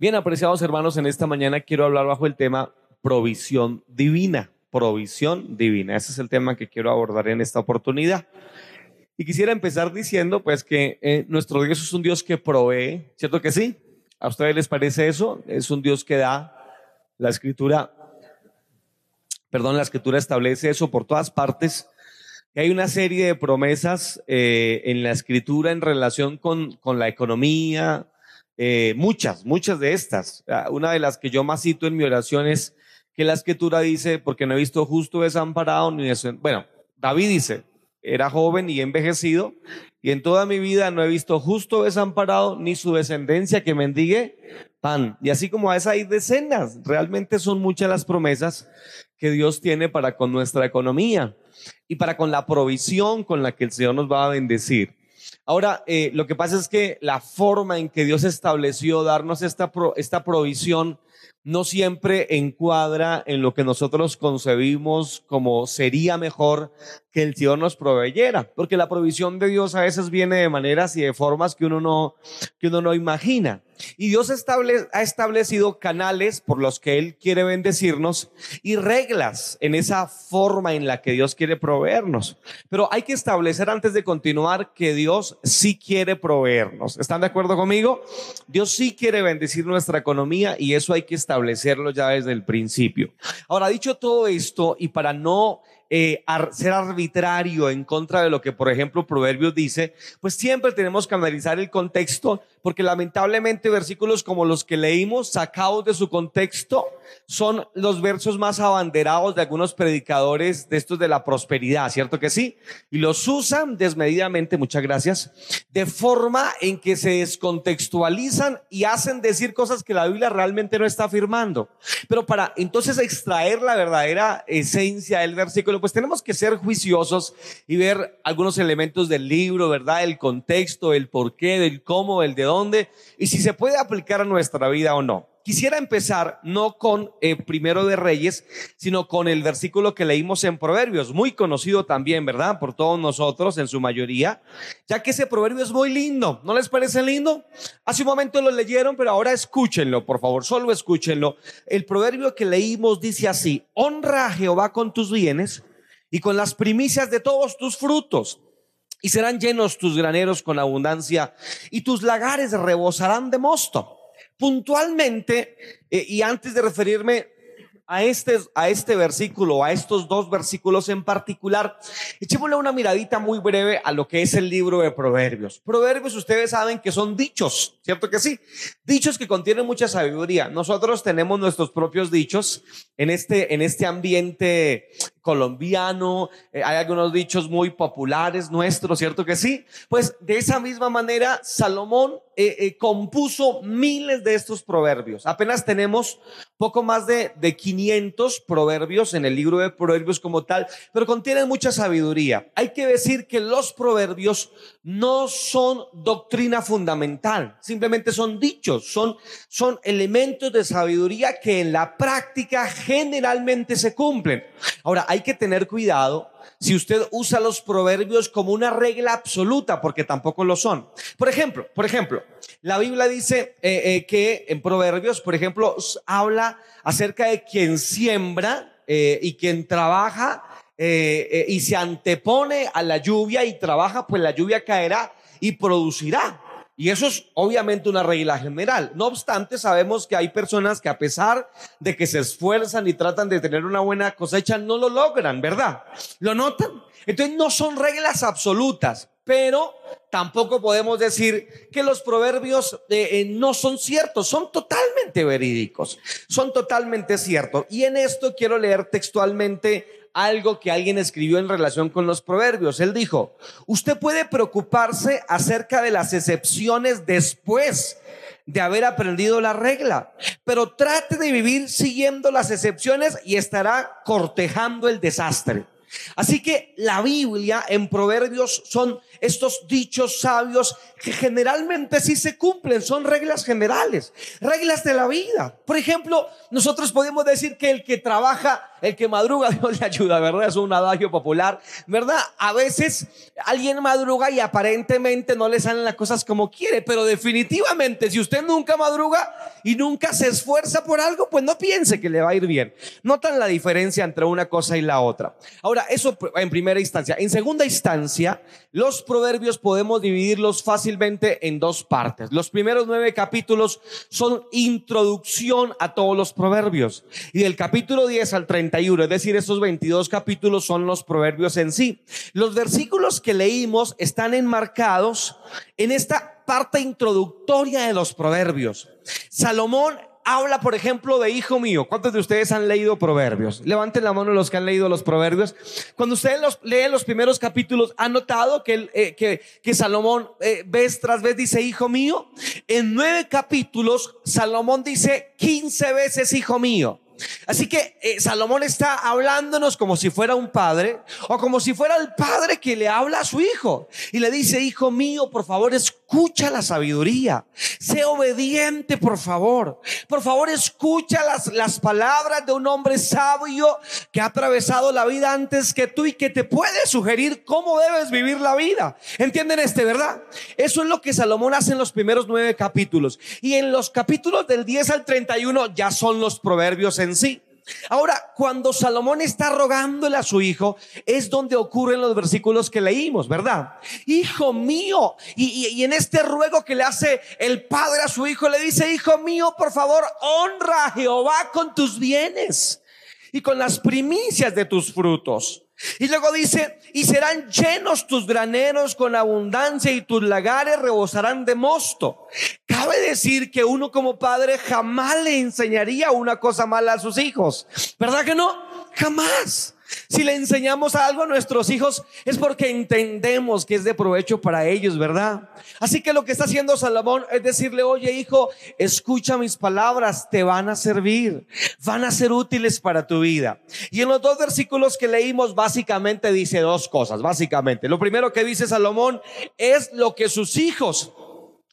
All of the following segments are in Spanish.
Bien, apreciados hermanos, en esta mañana quiero hablar bajo el tema provisión divina. Provisión divina. Ese es el tema que quiero abordar en esta oportunidad. Y quisiera empezar diciendo, pues, que eh, nuestro Dios es un Dios que provee, ¿cierto que sí? ¿A ustedes les parece eso? Es un Dios que da. La escritura, perdón, la escritura establece eso por todas partes. Hay una serie de promesas eh, en la escritura en relación con, con la economía, eh, muchas, muchas de estas. Ah, una de las que yo más cito en mi oración es que la escritura dice, porque no he visto justo desamparado ni eso. Bueno, David dice, era joven y envejecido, y en toda mi vida no he visto justo desamparado ni su descendencia que mendigue pan. Y así como a esa hay decenas, realmente son muchas las promesas que Dios tiene para con nuestra economía y para con la provisión con la que el Señor nos va a bendecir. Ahora, eh, lo que pasa es que la forma en que Dios estableció darnos esta, esta provisión no siempre encuadra en lo que nosotros concebimos como sería mejor que el Señor nos proveyera, porque la provisión de Dios a veces viene de maneras y de formas que uno no, que uno no imagina. Y Dios ha establecido canales por los que Él quiere bendecirnos y reglas en esa forma en la que Dios quiere proveernos. Pero hay que establecer antes de continuar que Dios sí quiere proveernos. ¿Están de acuerdo conmigo? Dios sí quiere bendecir nuestra economía y eso hay que establecerlo ya desde el principio. Ahora, dicho todo esto y para no eh, ser arbitrario en contra de lo que, por ejemplo, Proverbios dice, pues siempre tenemos que analizar el contexto, porque lamentablemente versículos como los que leímos, sacados de su contexto, son los versos más abanderados de algunos predicadores de estos de la prosperidad, ¿cierto que sí? Y los usan desmedidamente, muchas gracias, de forma en que se descontextualizan y hacen decir cosas que la Biblia realmente no está afirmando. Pero para entonces extraer la verdadera esencia del versículo, pues tenemos que ser juiciosos y ver algunos elementos del libro, ¿verdad? El contexto, el por qué, del cómo, el de dónde, y si se puede aplicar a nuestra vida o no. Quisiera empezar no con eh, primero de Reyes, sino con el versículo que leímos en Proverbios, muy conocido también, ¿verdad? Por todos nosotros, en su mayoría, ya que ese proverbio es muy lindo. ¿No les parece lindo? Hace un momento lo leyeron, pero ahora escúchenlo, por favor, solo escúchenlo. El proverbio que leímos dice así, honra a Jehová con tus bienes y con las primicias de todos tus frutos. Y serán llenos tus graneros con abundancia y tus lagares rebosarán de mosto. Puntualmente, eh, y antes de referirme a este, a este versículo, a estos dos versículos en particular, echémosle una miradita muy breve a lo que es el libro de Proverbios. Proverbios, ustedes saben que son dichos, ¿cierto que sí? Dichos que contienen mucha sabiduría. Nosotros tenemos nuestros propios dichos en este, en este ambiente colombiano, eh, hay algunos dichos muy populares nuestros, ¿cierto que sí? Pues de esa misma manera, Salomón eh, eh, compuso miles de estos proverbios. Apenas tenemos poco más de, de 500 proverbios en el libro de proverbios como tal, pero contienen mucha sabiduría. Hay que decir que los proverbios no son doctrina fundamental, simplemente son dichos, son, son elementos de sabiduría que en la práctica generalmente se cumplen. Ahora, hay que tener cuidado si usted usa los proverbios como una regla absoluta, porque tampoco lo son. Por ejemplo, por ejemplo, la Biblia dice eh, eh, que en proverbios, por ejemplo, habla acerca de quien siembra eh, y quien trabaja y se antepone a la lluvia y trabaja, pues la lluvia caerá y producirá. Y eso es obviamente una regla general. No obstante, sabemos que hay personas que a pesar de que se esfuerzan y tratan de tener una buena cosecha, no lo logran, ¿verdad? ¿Lo notan? Entonces no son reglas absolutas, pero tampoco podemos decir que los proverbios eh, eh, no son ciertos, son totalmente verídicos, son totalmente ciertos. Y en esto quiero leer textualmente algo que alguien escribió en relación con los proverbios. Él dijo, usted puede preocuparse acerca de las excepciones después de haber aprendido la regla, pero trate de vivir siguiendo las excepciones y estará cortejando el desastre. Así que la Biblia en Proverbios son estos dichos sabios que generalmente sí se cumplen, son reglas generales, reglas de la vida. Por ejemplo, nosotros podemos decir que el que trabaja El que madruga, Dios le ayuda, ¿verdad? Es un adagio popular, ¿verdad? A veces alguien madruga y aparentemente no le salen las cosas como quiere, pero definitivamente si usted nunca madruga y nunca se esfuerza por algo, pues no piense que le va a ir bien. Notan la diferencia entre una cosa y la otra. Ahora, eso en primera instancia. En segunda instancia, los proverbios podemos dividirlos fácilmente en dos partes. Los primeros nueve capítulos son introducción a todos los proverbios. Y del capítulo 10 al 31, es decir, esos 22 capítulos son los proverbios en sí. Los versículos que leímos están enmarcados en esta parte introductoria de los proverbios. Salomón habla, por ejemplo, de hijo mío. ¿Cuántos de ustedes han leído proverbios? Levanten la mano los que han leído los proverbios. Cuando ustedes los, leen los primeros capítulos, ¿han notado que, eh, Salomón eh, vez tras vez dice hijo mío? En nueve capítulos, Salomón dice 15 veces hijo mío. Así que eh, Salomón está hablándonos como si fuera un padre o como si fuera el padre que le habla a su hijo y le dice, hijo mío, por favor, escucha la sabiduría, sé obediente, por favor. Por favor, escucha las, las palabras de un hombre sabio que ha atravesado la vida antes que tú y que te puede sugerir cómo debes vivir la vida. ¿Entienden este, verdad? Eso es lo que Salomón hace en los primeros nueve capítulos. Y en los capítulos del 10 al 31 ya son los proverbios en sí. Ahora, cuando Salomón está rogándole a su hijo, es donde ocurren los versículos que leímos, ¿verdad? Hijo mío, y, y, en este ruego que le hace el padre a su hijo, le dice, hijo mío, por favor, honra a Jehová con tus bienes y con las primicias de tus frutos. Y luego dice, y serán llenos tus graneros con abundancia y tus lagares rebosarán de mosto. Cabe decir que uno como padre jamás le enseñaría una cosa mala a sus hijos. ¿Verdad que no? Jamás. Si le enseñamos algo a nuestros hijos es porque entendemos que es de provecho para ellos, ¿verdad? Así que lo que está haciendo Salomón es decirle, oye hijo, escucha mis palabras, te van a servir, van a ser útiles para tu vida. Y en los dos versículos que leímos básicamente dice dos cosas, básicamente. Lo primero que dice Salomón es lo que sus hijos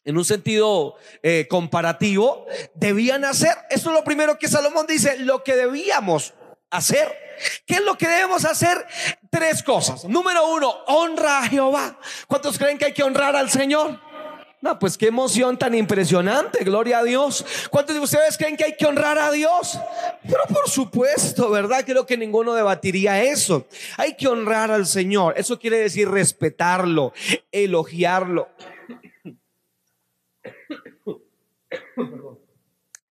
en un sentido eh, comparativo, debían hacer. Eso es lo primero que Salomón dice, lo que debíamos hacer. ¿Qué es lo que debemos hacer? Tres cosas. Número uno, honra a Jehová. ¿Cuántos creen que hay que honrar al Señor? No, pues qué emoción tan impresionante, gloria a Dios. ¿Cuántos de ustedes creen que hay que honrar a Dios? Pero por supuesto, ¿verdad? Creo que ninguno debatiría eso. Hay que honrar al Señor. Eso quiere decir respetarlo, elogiarlo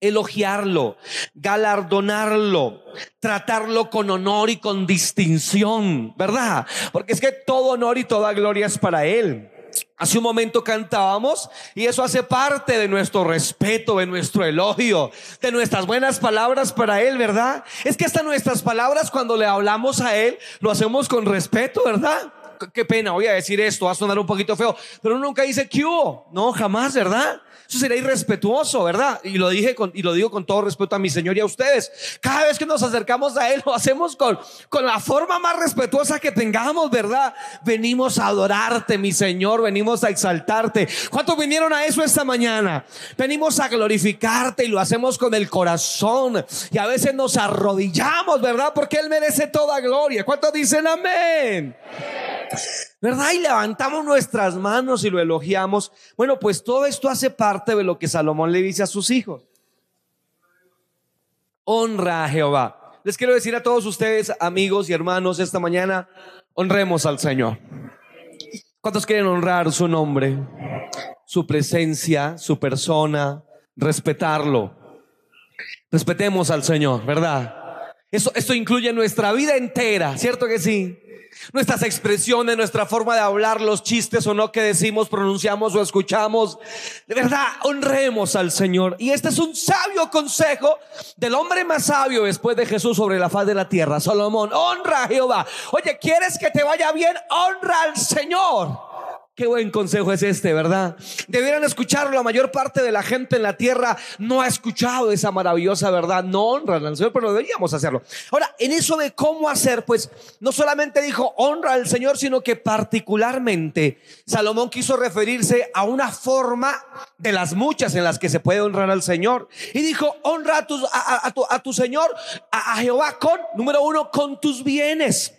elogiarlo, galardonarlo, tratarlo con honor y con distinción, ¿verdad? Porque es que todo honor y toda gloria es para Él. Hace un momento cantábamos y eso hace parte de nuestro respeto, de nuestro elogio, de nuestras buenas palabras para Él, ¿verdad? Es que hasta nuestras palabras cuando le hablamos a Él lo hacemos con respeto, ¿verdad? Qué pena, voy a decir esto, va a sonar un poquito feo, pero nunca dice que no, jamás, ¿verdad? Eso sería irrespetuoso, ¿verdad? Y lo dije con, y lo digo con todo respeto a mi Señor y a ustedes. Cada vez que nos acercamos a Él, lo hacemos con, con la forma más respetuosa que tengamos, ¿verdad? Venimos a adorarte, mi Señor, venimos a exaltarte. ¿Cuántos vinieron a eso esta mañana? Venimos a glorificarte y lo hacemos con el corazón. Y a veces nos arrodillamos, ¿verdad? Porque Él merece toda gloria. ¿Cuántos dicen amén? ¿Verdad? Y levantamos nuestras manos y lo elogiamos. Bueno, pues todo esto hace parte de lo que Salomón le dice a sus hijos. Honra a Jehová. Les quiero decir a todos ustedes, amigos y hermanos, esta mañana, honremos al Señor. ¿Cuántos quieren honrar su nombre, su presencia, su persona, respetarlo? Respetemos al Señor, ¿verdad? Eso, esto incluye nuestra vida entera, ¿cierto que sí? nuestras expresiones, nuestra forma de hablar, los chistes o no que decimos, pronunciamos o escuchamos. De verdad, honremos al Señor. Y este es un sabio consejo del hombre más sabio después de Jesús sobre la faz de la tierra, Salomón. Honra a Jehová. Oye, ¿quieres que te vaya bien? Honra al Señor. Qué buen consejo es este, ¿verdad? Debieran escucharlo. La mayor parte de la gente en la tierra no ha escuchado esa maravillosa verdad. No honran al Señor, pero deberíamos hacerlo. Ahora, en eso de cómo hacer, pues no solamente dijo honra al Señor, sino que particularmente Salomón quiso referirse a una forma de las muchas en las que se puede honrar al Señor. Y dijo, honra a tu, a, tu, Señor, a Jehová con, número uno, con tus bienes.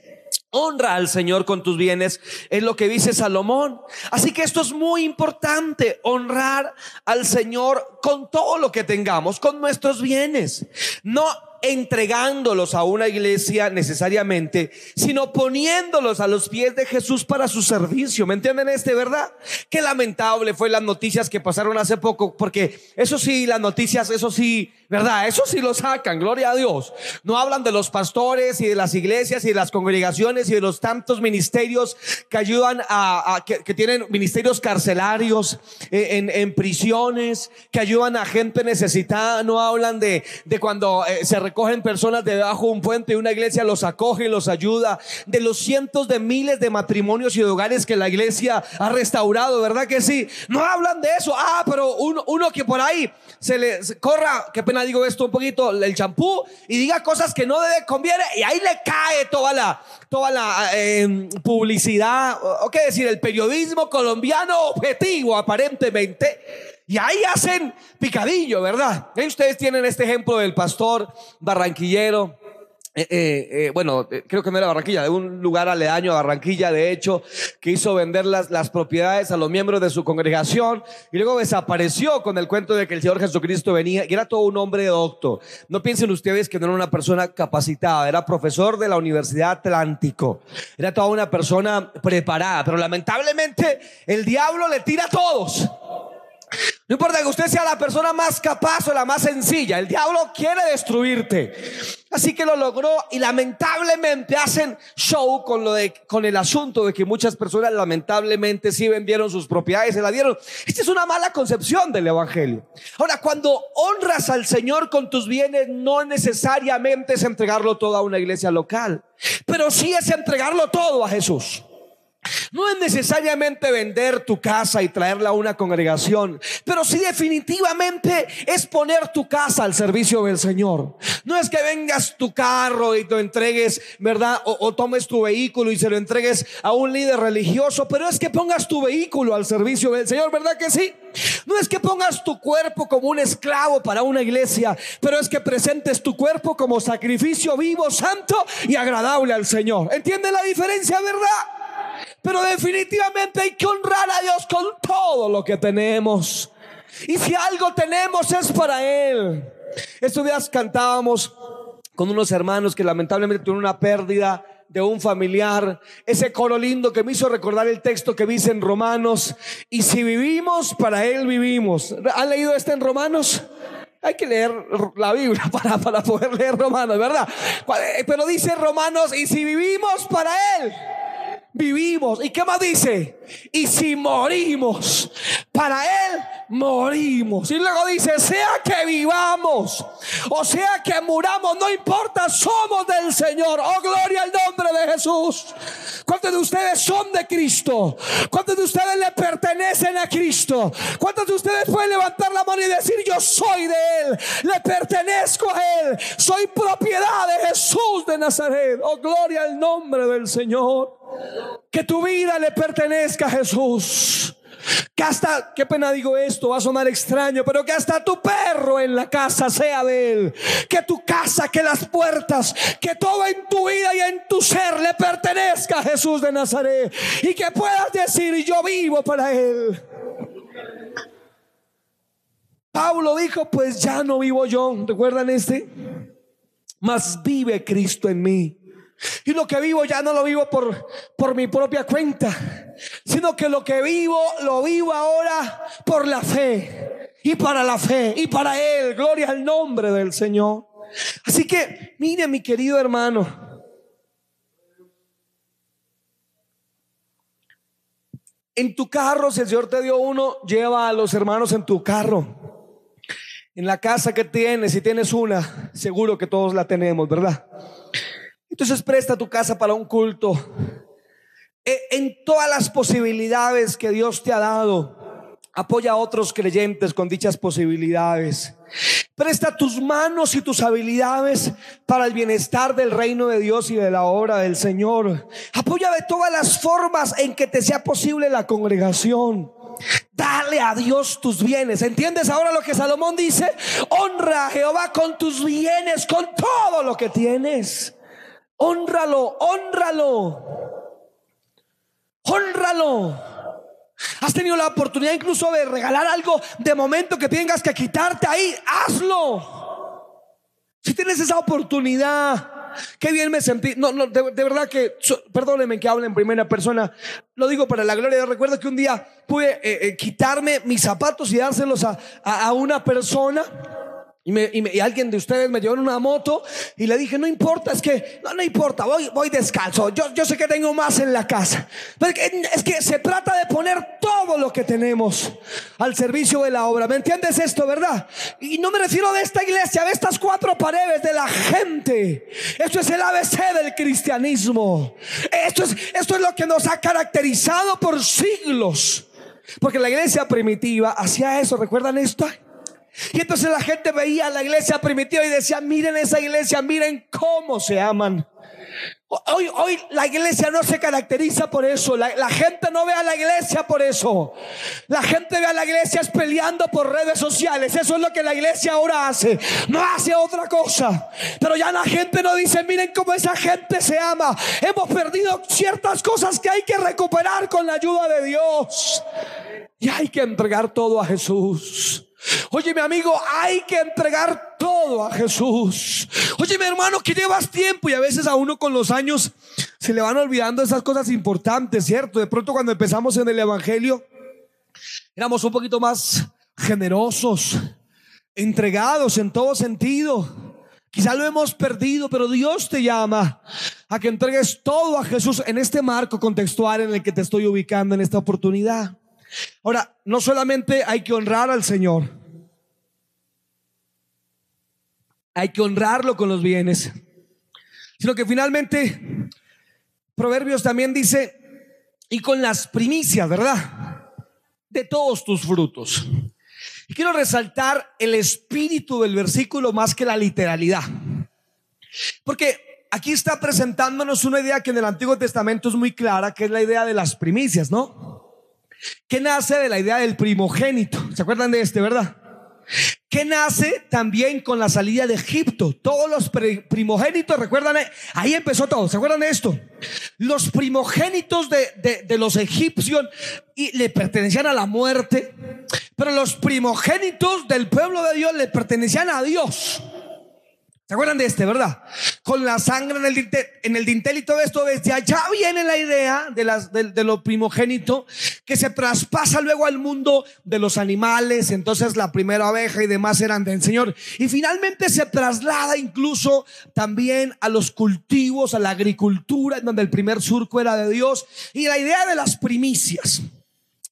Honra al Señor con tus bienes, es lo que dice Salomón. Así que esto es muy importante, honrar al Señor con todo lo que tengamos, con nuestros bienes. No entregándolos a una iglesia necesariamente, sino poniéndolos a los pies de Jesús para su servicio. ¿Me entienden este, verdad? Qué lamentable fue las noticias que pasaron hace poco, porque eso sí, las noticias, eso sí, ¿verdad? Eso sí lo sacan, gloria a Dios. No hablan de los pastores y de las iglesias y de las congregaciones y de los tantos ministerios que ayudan a, que, tienen ministerios carcelarios eh, en, prisiones, que ayudan a gente necesitada. No hablan de, de cuando eh, se recogen personas debajo de un puente y una iglesia los acoge y los ayuda. De los cientos de miles de matrimonios y de hogares que la iglesia ha restaurado, ¿verdad que sí? No hablan de eso. Ah, pero uno, uno que por ahí se le corra, qué pena digo esto un poquito, el champú y diga cosas que no debe conviene y ahí le cae toda la, toda la em, publicidad, o qué decir, el periodismo colombiano objetivo aparentemente. Y ahí hacen picadillo, ¿verdad? Ahí ustedes tienen este ejemplo del pastor barranquillero eh, eh, eh, bueno, creo que no era Barranquilla, de un lugar aledaño a Barranquilla, de hecho, que hizo vender las, las propiedades a los miembros de su congregación y luego desapareció con el cuento de que el Señor Jesucristo venía y era todo un hombre docto. No piensen ustedes que no era una persona capacitada, era profesor de la Universidad Atlántico, era toda una persona preparada, pero lamentablemente el diablo le tira a todos. No importa que usted sea la persona más capaz o la más sencilla, el diablo quiere destruirte. Así que lo logró y lamentablemente hacen show con lo de con el asunto de que muchas personas lamentablemente sí vendieron sus propiedades, se la dieron. Esta es una mala concepción del evangelio. Ahora, cuando honras al Señor con tus bienes, no necesariamente es entregarlo todo a una iglesia local, pero sí es entregarlo todo a Jesús. No es necesariamente vender tu casa y traerla a una congregación, pero sí definitivamente es poner tu casa al servicio del Señor. No es que vengas tu carro y te entregues, ¿verdad? O, tomes tu vehículo y se lo entregues a un líder religioso, pero es que pongas tu vehículo al servicio del Señor, ¿verdad que sí? No es que pongas tu cuerpo como un esclavo para una iglesia, pero es que presentes tu cuerpo como sacrificio vivo, santo y agradable al Señor. ¿Entienden la diferencia, verdad? Pero definitivamente hay que honrar a Dios con todo lo que tenemos. Y si algo tenemos es para Él. Estos días cantábamos con unos hermanos que lamentablemente tuvieron una pérdida de un familiar, ese coro lindo que me hizo recordar el texto que dice en Romanos, y si vivimos, para Él vivimos. ¿Han leído este en Romanos? Hay que leer la Biblia para, para poder leer Romanos, ¿verdad? Pero dice Romanos, y si vivimos para Él, vivimos. ¿Y qué más dice? Y si morimos, para Él morimos. Y luego dice, sea que vivamos o sea que muramos, no importa, somos del Señor. Oh, gloria al nombre de Jesús. ¿Cuántos de ustedes son de Cristo? ¿Cuántos de ustedes le pertenecen a Cristo? ¿Cuántos de ustedes pueden levantar la mano y decir, yo soy de Él, le pertenezco a Él, soy propiedad de Jesús de Nazaret? Oh, gloria al nombre del Señor. Que tu vida le pertenezca a Jesús. Que hasta, qué pena digo esto, va a sonar extraño, pero que hasta tu perro en la casa sea de él. Que tu casa, que las puertas, que todo en tu vida y en tu ser le pertenezca a Jesús de Nazaret. Y que puedas decir, yo vivo para él. Pablo dijo, pues ya no vivo yo. ¿Recuerdan este? Mas vive Cristo en mí. Y lo que vivo ya no lo vivo por, por mi propia cuenta, sino que lo que vivo lo vivo ahora por la fe y para la fe y para Él. Gloria al nombre del Señor. Así que, mire mi querido hermano. En tu carro, si el Señor te dio uno, lleva a los hermanos en tu carro. En la casa que tienes, si tienes una, seguro que todos la tenemos, ¿verdad? Entonces presta tu casa para un culto. eh, en todas las posibilidades que Dios te ha dado. Apoya a otros creyentes con dichas posibilidades. Presta tus manos y tus habilidades para el bienestar del reino de Dios y de la obra del Señor. Apoya de todas las formas en que te sea posible la congregación. Dale a Dios tus bienes. ¿Entiendes ahora lo que Salomón dice? Honra a Jehová con tus bienes, con todo lo que tienes. Honralo, honralo. Honralo. Has tenido la oportunidad incluso de regalar algo de momento que tengas que quitarte ahí, hazlo. Si tienes esa oportunidad, qué bien me sentí. No, no, de, verdad que, perdónenme que hable en primera persona. Lo digo para la gloria. Recuerdo que un día pude eh, eh, quitarme mis zapatos y dárselos a, a una persona. Y, alguien de ustedes me llevó en una moto y le dije, no importa, es que, no, no importa, voy, voy descalzo. Yo, yo sé que tengo más en la casa. Pero es que se trata de poner todo lo que tenemos al servicio de la obra. ¿Me entiendes esto, verdad? Y no me refiero de esta iglesia, de estas cuatro paredes, de la gente. Esto es el ABC del cristianismo. Esto es, esto es lo que nos ha caracterizado por siglos. Porque la iglesia primitiva hacía eso, ¿recuerdan esto? Y entonces la gente veía la iglesia primitiva y decía, miren esa iglesia, miren cómo se aman. Hoy, hoy la iglesia no se caracteriza por eso. La, la, gente no ve a la iglesia por eso. La gente ve a la iglesia peleando por redes sociales. Eso es lo que la iglesia ahora hace. No hace otra cosa. Pero ya la gente no dice, miren cómo esa gente se ama. Hemos perdido ciertas cosas que hay que recuperar con la ayuda de Dios. Y hay que entregar todo a Jesús. Oye, mi amigo, hay que entregar todo a Jesús. Oye, mi hermano, que llevas tiempo y a veces a uno con los años se le van olvidando esas cosas importantes, ¿cierto? De pronto cuando empezamos en el Evangelio, éramos un poquito más generosos, entregados en todo sentido. Quizá lo hemos perdido, pero Dios te llama a que entregues todo a Jesús en este marco contextual en el que te estoy ubicando en esta oportunidad. Ahora, no solamente hay que honrar al Señor, hay que honrarlo con los bienes, sino que finalmente Proverbios también dice, y con las primicias, ¿verdad? De todos tus frutos. Y quiero resaltar el espíritu del versículo más que la literalidad. Porque aquí está presentándonos una idea que en el Antiguo Testamento es muy clara, que es la idea de las primicias, ¿no? que nace de la idea del primogénito. ¿Se acuerdan de este, verdad? Que nace también con la salida de Egipto. Todos los primogénitos, recuerdan, ahí empezó todo. ¿Se acuerdan de esto? Los primogénitos de, de los egipcios y le pertenecían a la muerte, pero los primogénitos del pueblo de Dios le pertenecían a Dios. ¿Se acuerdan de este, verdad? Con la sangre en el, dintel, en el dintel y todo esto, desde allá viene la idea de, las, de, lo primogénito que se traspasa luego al mundo de los animales. Entonces la primera abeja y demás eran del Señor. Y finalmente se traslada incluso también a los cultivos, a la agricultura, en donde el primer surco era de Dios. Y la idea de las primicias.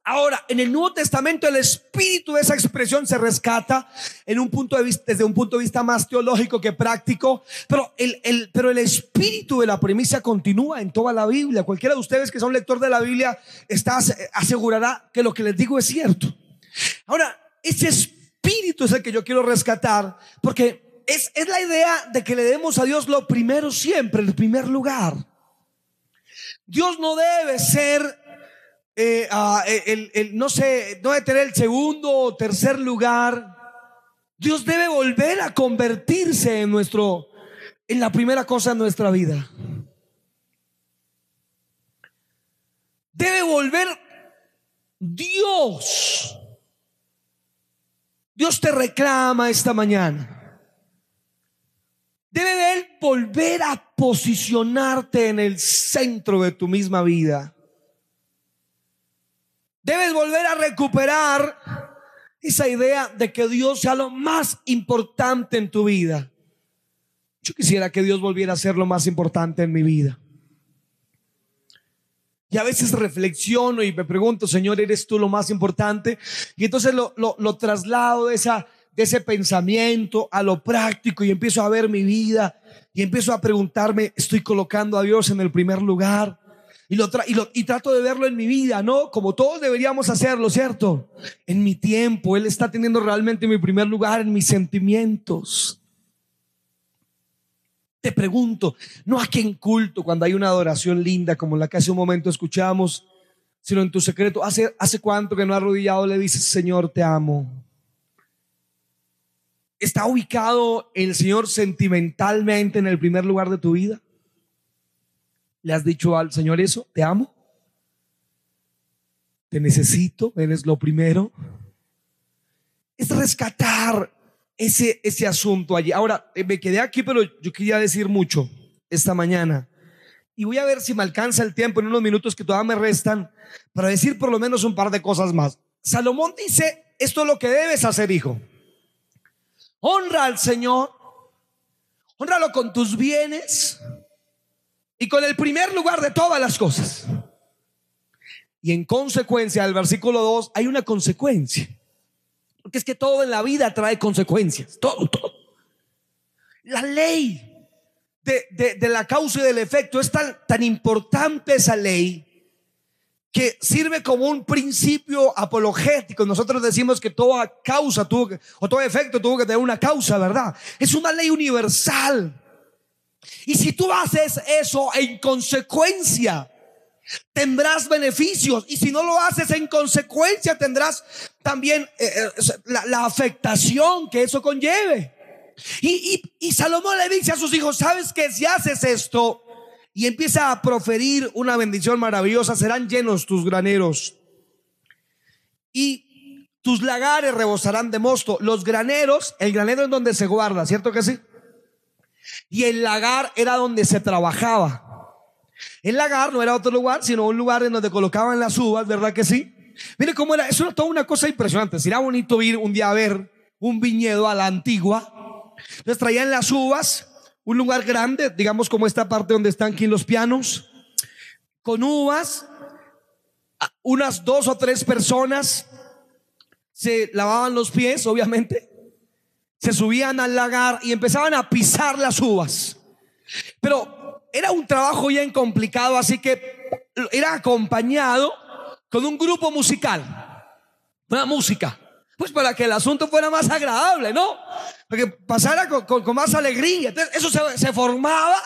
Ahora, en el Nuevo Testamento el espíritu de esa expresión se rescata en un punto de vista, desde un punto de vista más teológico que práctico, pero el, el, pero el espíritu de la premisa continúa en toda la Biblia. Cualquiera de ustedes que son lector de la Biblia está, asegurará que lo que les digo es cierto. Ahora, ese espíritu es el que yo quiero rescatar porque es, es la idea de que le demos a Dios lo primero siempre, el primer lugar. Dios no debe ser eh, ah, eh, no sé, no debe tener el segundo o tercer lugar. Dios debe volver a convertirse en nuestro, en la primera cosa en nuestra vida. Debe volver Dios. Dios te reclama esta mañana. Debe Él volver a posicionarte en el centro de tu misma vida. Debes volver a recuperar esa idea de que Dios sea lo más importante en tu vida. Yo quisiera que Dios volviera a ser lo más importante en mi vida. Y a veces reflexiono y me pregunto, Señor, ¿eres tú lo más importante? Y entonces lo, lo, traslado de, esa, de ese pensamiento a lo práctico y empiezo a ver mi vida y empiezo a preguntarme, ¿estoy colocando a Dios en el primer lugar? Y, lo y, lo, y trato de verlo en mi vida, ¿no? Como todos deberíamos hacerlo, ¿cierto? En mi tiempo, Él está teniendo realmente mi primer lugar en mis sentimientos. Te pregunto, no aquí en culto, cuando hay una adoración linda como la que hace un momento escuchamos, sino en tu secreto. ¿Hace, hace cuánto que no arrodillado le dices, Señor, te amo? ¿Está ubicado el Señor sentimentalmente en el primer lugar de tu vida? ¿Le has dicho al Señor eso? ¿Te amo? ¿Te necesito? ¿Eres lo primero? Es rescatar ese, ese asunto allí. Ahora, eh, me quedé aquí, pero yo quería decir mucho esta mañana. Y voy a ver si me alcanza el tiempo en unos minutos que todavía me restan para decir por lo menos un par de cosas más. Salomón dice, esto es lo que debes hacer, hijo. Honra al Señor, honralo con tus bienes, y con el primer lugar de todas las cosas. Y en consecuencia, al versículo 2 hay una consecuencia. Porque es que todo en la vida trae consecuencias. Todo, todo. La ley de, la causa y del efecto es tan, tan importante esa ley que sirve como un principio apologético. Nosotros decimos que toda causa tuvo que, o todo efecto tuvo que tener una causa, ¿verdad? Es una ley universal. Y si tú haces eso en consecuencia, tendrás beneficios. Y si no lo haces en consecuencia, tendrás también eh, eh, la, afectación que eso conlleve. Y, y, Salomón le dice a sus hijos, sabes que si haces esto y empieza a proferir una bendición maravillosa, serán llenos tus graneros. Y tus lagares rebosarán de mosto. Los graneros, el granero es donde se guarda, ¿cierto que sí? Y el lagar era donde se trabajaba. El lagar no era otro lugar, sino un lugar en donde colocaban las uvas, ¿verdad que sí? Mire cómo era, eso era toda una cosa impresionante. Sería bonito ir un día a ver un viñedo a la antigua. Entonces traían las uvas, un lugar grande, digamos como esta parte donde están aquí los pianos, con uvas, unas dos o tres personas se lavaban los pies, obviamente, se subían al lagar y empezaban a pisar las uvas. Pero era un trabajo bien complicado, así que era acompañado con un grupo musical, una música, pues para que el asunto fuera más agradable, ¿no? Para que pasara con, más alegría. Entonces, eso se, se formaba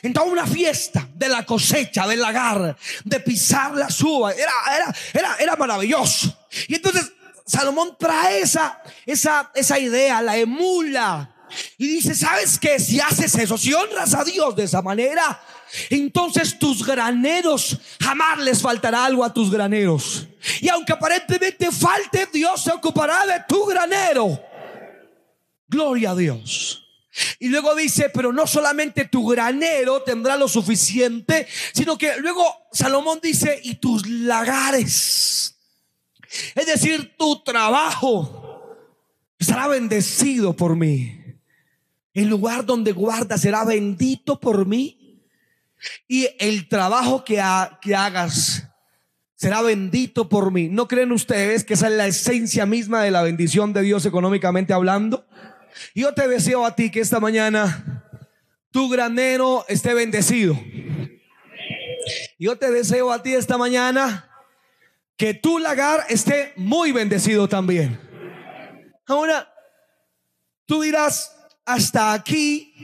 en toda una fiesta de la cosecha, del lagar, de pisar las uvas. Era, era, era, era maravilloso. Y entonces Salomón trae esa, esa, esa idea, la emula. Y dice, ¿sabes qué? Si haces eso, si honras a Dios de esa manera, entonces tus graneros, jamás les faltará algo a tus graneros. Y aunque aparentemente falte, Dios se ocupará de tu granero. Gloria a Dios. Y luego dice, pero no solamente tu granero tendrá lo suficiente, sino que luego Salomón dice, y tus lagares es decir, tu trabajo será bendecido por mí. El lugar donde guardas será bendito por mí. Y el trabajo que, hagas será bendito por mí. ¿No creen ustedes que esa es la esencia misma de la bendición de Dios económicamente hablando? Yo te deseo a ti que esta mañana tu granero esté bendecido. Yo te deseo a ti esta mañana que tu lagar esté muy bendecido también. Ahora, tú dirás, hasta aquí,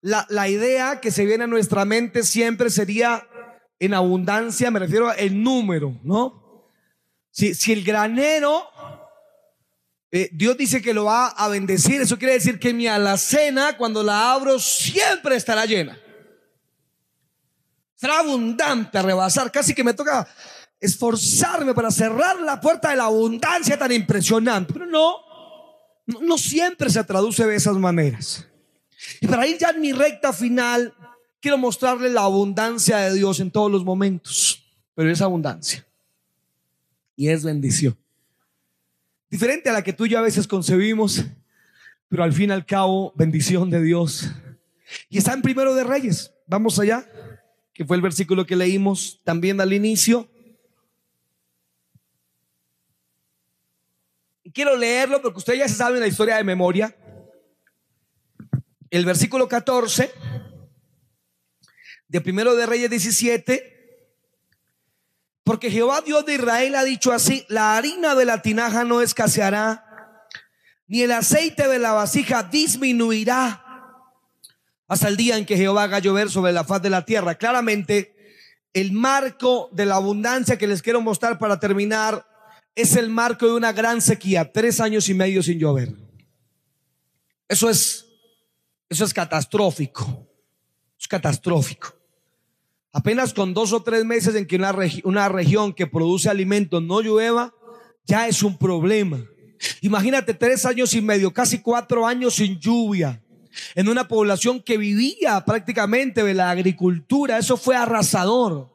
la, la, idea que se viene a nuestra mente siempre sería en abundancia, me refiero al número, ¿no? Si, si el granero, eh, Dios dice que lo va a bendecir, eso quiere decir que mi alacena, cuando la abro, siempre estará llena. Será abundante a rebasar, casi que me toca esforzarme para cerrar la puerta de la abundancia tan impresionante. Pero no, no, siempre se traduce de esas maneras. Y para ir ya en mi recta final, quiero mostrarle la abundancia de Dios en todos los momentos. Pero es abundancia. Y es bendición. Diferente a la que tú y a veces concebimos, pero al fin y al cabo, bendición de Dios. Y está en primero de Reyes. Vamos allá, que fue el versículo que leímos también al inicio. Quiero leerlo porque ustedes ya se saben la historia de memoria. El versículo 14 de Primero de Reyes 17 Porque Jehová Dios de Israel ha dicho así, la harina de la tinaja no escaseará, ni el aceite de la vasija disminuirá hasta el día en que Jehová haga llover sobre la faz de la tierra. Claramente, el marco de la abundancia que les quiero mostrar para terminar es el marco de una gran sequía, tres años y medio sin llover. Eso es, eso es catastrófico, es catastrófico. Apenas con dos o tres meses en que una, una región que produce alimentos no llueva, ya es un problema. Imagínate tres años y medio, casi cuatro años sin lluvia en una población que vivía prácticamente de la agricultura. Eso fue arrasador.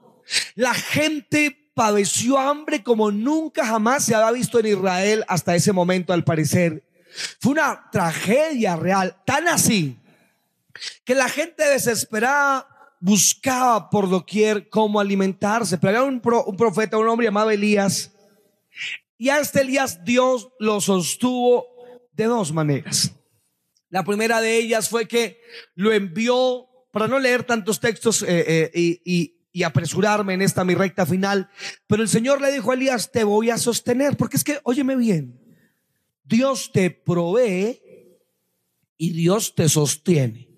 La gente padeció hambre como nunca jamás se había visto en Israel hasta ese momento, al parecer. Fue una tragedia real, tan así que la gente desesperada buscaba por doquier cómo alimentarse. Pero había un, un profeta, un hombre llamado Elías, y a este Elías Dios lo sostuvo de dos maneras. La primera de ellas fue que lo envió, para no leer tantos textos eh, eh, y, apresurarme en esta mi recta final, pero el Señor le dijo a Elías, te voy a sostener, porque es que, óyeme bien, Dios te provee y Dios te sostiene.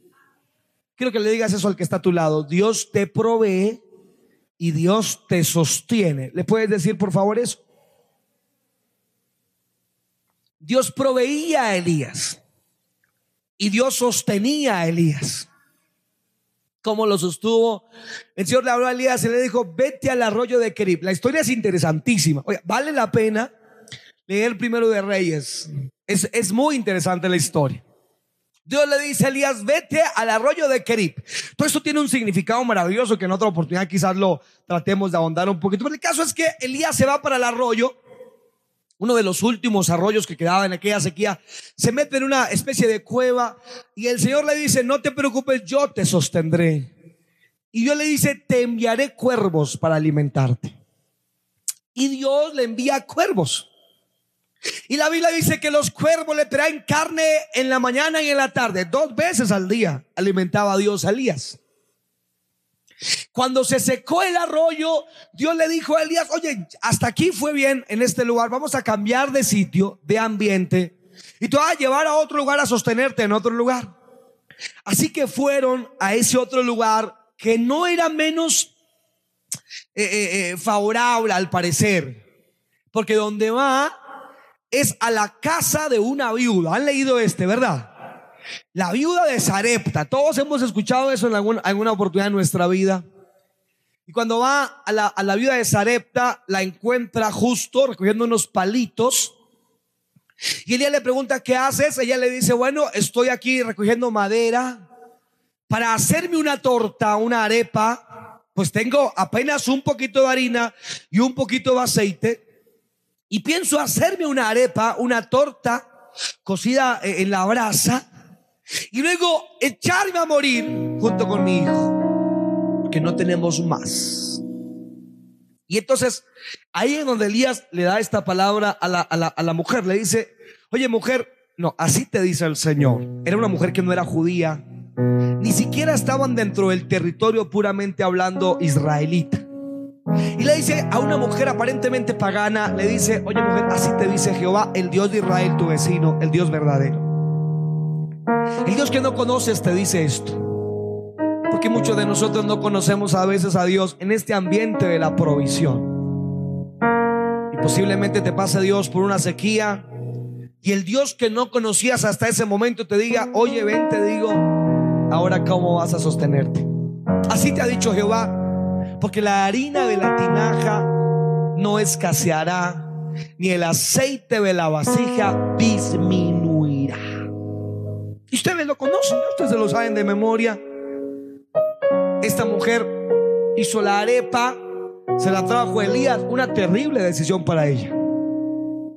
Quiero que le digas eso al que está a tu lado, Dios te provee y Dios te sostiene. ¿Le puedes decir por favor eso? Dios proveía a Elías. Y Dios sostenía a Elías. Como lo sostuvo, el Señor le habló a Elías y le dijo, vete al arroyo de Kerib. La historia es interesantísima. Oye, vale la pena leer primero de Reyes. Es, es muy interesante la historia. Dios le dice a Elías, vete al arroyo de Kerib. Todo esto tiene un significado maravilloso que en otra oportunidad quizás lo tratemos de ahondar un poquito. Pero el caso es que Elías se va para el arroyo uno de los últimos arroyos que quedaba en aquella sequía, se mete en una especie de cueva y el Señor le dice, no te preocupes, yo te sostendré. Y Dios le dice, te enviaré cuervos para alimentarte. Y Dios le envía cuervos. Y la Biblia dice que los cuervos le traen carne en la mañana y en la tarde. Dos veces al día alimentaba a Dios a Elías. Cuando se secó el arroyo, Dios le dijo a Elías, oye, hasta aquí fue bien en este lugar, vamos a cambiar de sitio, de ambiente, y te vas a llevar a otro lugar a sostenerte en otro lugar. Así que fueron a ese otro lugar que no era menos eh, eh, eh, favorable al parecer, porque donde va es a la casa de una viuda. Han leído este, ¿verdad? La viuda de Sarepta. Todos hemos escuchado eso en alguna, oportunidad de nuestra vida. Y cuando va a la, viuda de Sarepta, la encuentra justo recogiendo unos palitos. Y ella le pregunta, ¿qué haces? Ella le dice, bueno, estoy aquí recogiendo madera para hacerme una torta, una arepa. Pues tengo apenas un poquito de harina y un poquito de aceite. Y pienso hacerme una arepa, una torta cocida en la brasa y luego echarme a morir junto con mi hijo, que no tenemos más. Y entonces ahí es donde Elías le da esta palabra a la, a la mujer, le dice, oye mujer, no, así te dice el Señor. Era una mujer que no era judía, ni siquiera estaban dentro del territorio puramente hablando israelita. Y le dice a una mujer aparentemente pagana, le dice, oye mujer, así te dice Jehová, el Dios de Israel, tu vecino, el Dios verdadero. El Dios que no conoces te dice esto. Porque muchos de nosotros no conocemos a veces a Dios en este ambiente de la provisión. Y posiblemente te pase Dios por una sequía. Y el Dios que no conocías hasta ese momento te diga, oye, ven, te digo, ahora cómo vas a sostenerte. Así te ha dicho Jehová, porque la harina de la tinaja no escaseará, ni el aceite de la vasija disminuirá. Ustedes lo conocen, ustedes lo saben de memoria. Esta mujer hizo la arepa, se la trajo a Elías, una terrible decisión para ella.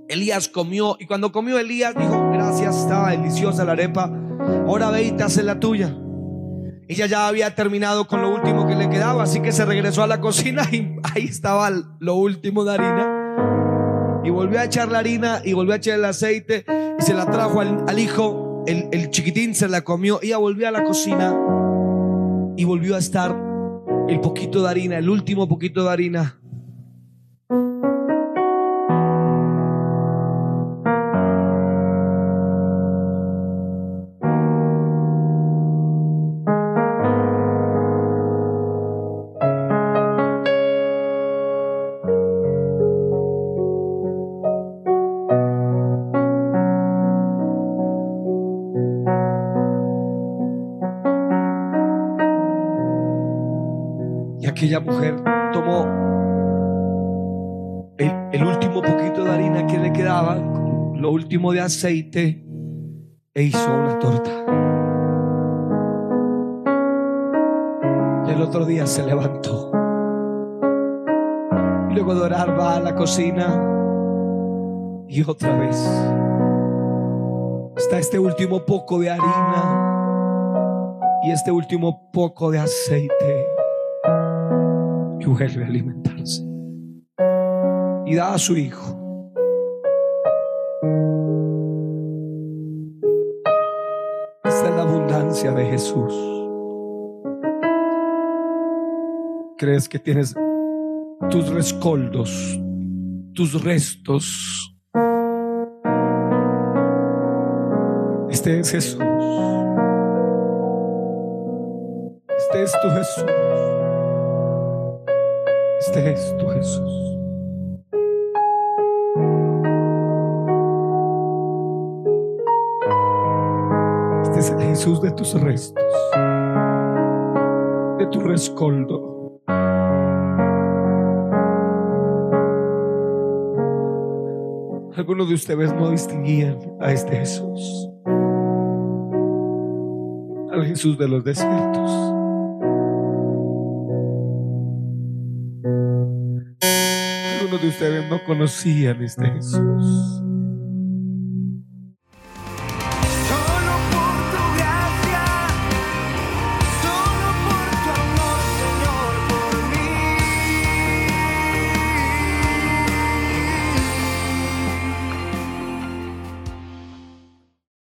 Elías comió y cuando comió Elías dijo, gracias, estaba deliciosa la arepa, ahora ve y te hace la tuya. Ella ya había terminado con lo último que le quedaba, así que se regresó a la cocina y ahí estaba lo último de harina. Y volvió a echar la harina y volvió a echar el aceite y se la trajo al, al hijo el, chiquitín se la comió, ella volvió a la cocina y volvió a estar el poquito de harina, el último poquito de harina. Aquella mujer tomó el, último poquito de harina que le quedaba, lo último de aceite, e hizo una torta. Y el otro día se levantó. Luego de orar va a la cocina y otra vez está este último poco de harina y este último poco de aceite y vuelve a alimentarse. Y da a su hijo. Esta es la abundancia de Jesús. ¿Crees que tienes tus rescoldos, tus restos? Este es Jesús. Este es tu Jesús. Este es tu Jesús. Este es el Jesús de tus restos, de tu rescoldo. Algunos de ustedes no distinguían a este Jesús, al Jesús de los desiertos. De ustedes no conocían este Jesús.